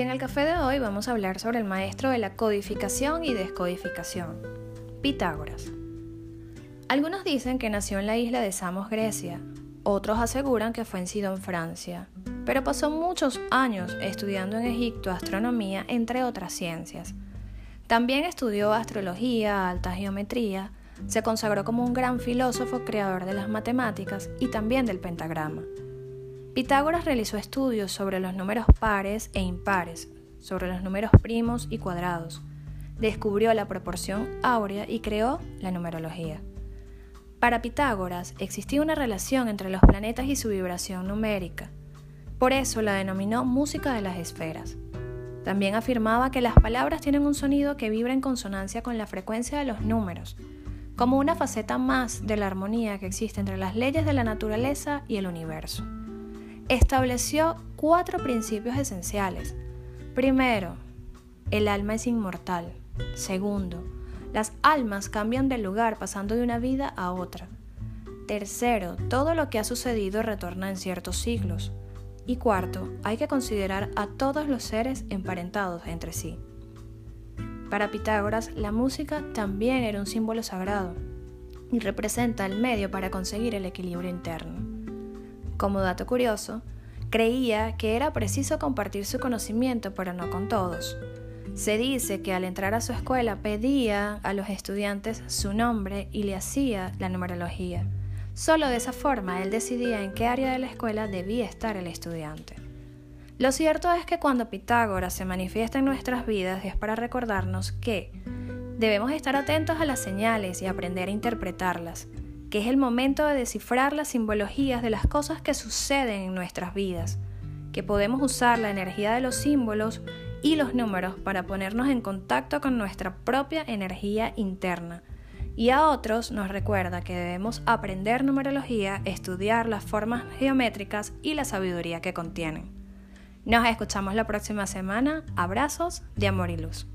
el café de hoy vamos a hablar sobre el maestro de la codificación y descodificación, Pitágoras. Algunos dicen que nació en la isla de Samos, Grecia, otros aseguran que fue en Sidón, Francia, pero pasó muchos años estudiando en Egipto astronomía, entre otras ciencias. También estudió astrología, alta geometría, se consagró como un gran filósofo creador de las matemáticas y también del pentagrama. Pitágoras realizó estudios sobre los números pares e impares, sobre los números primos y cuadrados. Descubrió la proporción áurea y creó la numerología. Para Pitágoras existía una relación entre los planetas y su vibración numérica. Por eso la denominó música de las esferas. También afirmaba que las palabras tienen un sonido que vibra en consonancia con la frecuencia de los números, como una faceta más de la armonía que existe entre las leyes de la naturaleza y el universo estableció cuatro principios esenciales. Primero, el alma es inmortal. Segundo, las almas cambian de lugar pasando de una vida a otra. Tercero, todo lo que ha sucedido retorna en ciertos siglos. Y cuarto, hay que considerar a todos los seres emparentados entre sí. Para Pitágoras, la música también era un símbolo sagrado y representa el medio para conseguir el equilibrio interno. Como dato curioso, creía que era preciso compartir su conocimiento, pero no con todos. Se dice que al entrar a su escuela pedía a los estudiantes su nombre y le hacía la numerología. Solo de esa forma él decidía en qué área de la escuela debía estar el estudiante. Lo cierto es que cuando Pitágoras se manifiesta en nuestras vidas es para recordarnos que debemos estar atentos a las señales y aprender a interpretarlas, que es el momento de descifrar las simbologías de las cosas que suceden en nuestras vidas, que podemos usar la energía de los símbolos y los números para ponernos en contacto con nuestra propia energía interna. Y a otros nos recuerda que debemos aprender numerología, estudiar las formas geométricas y la sabiduría que contienen. Nos escuchamos la próxima semana. Abrazos de amor y luz.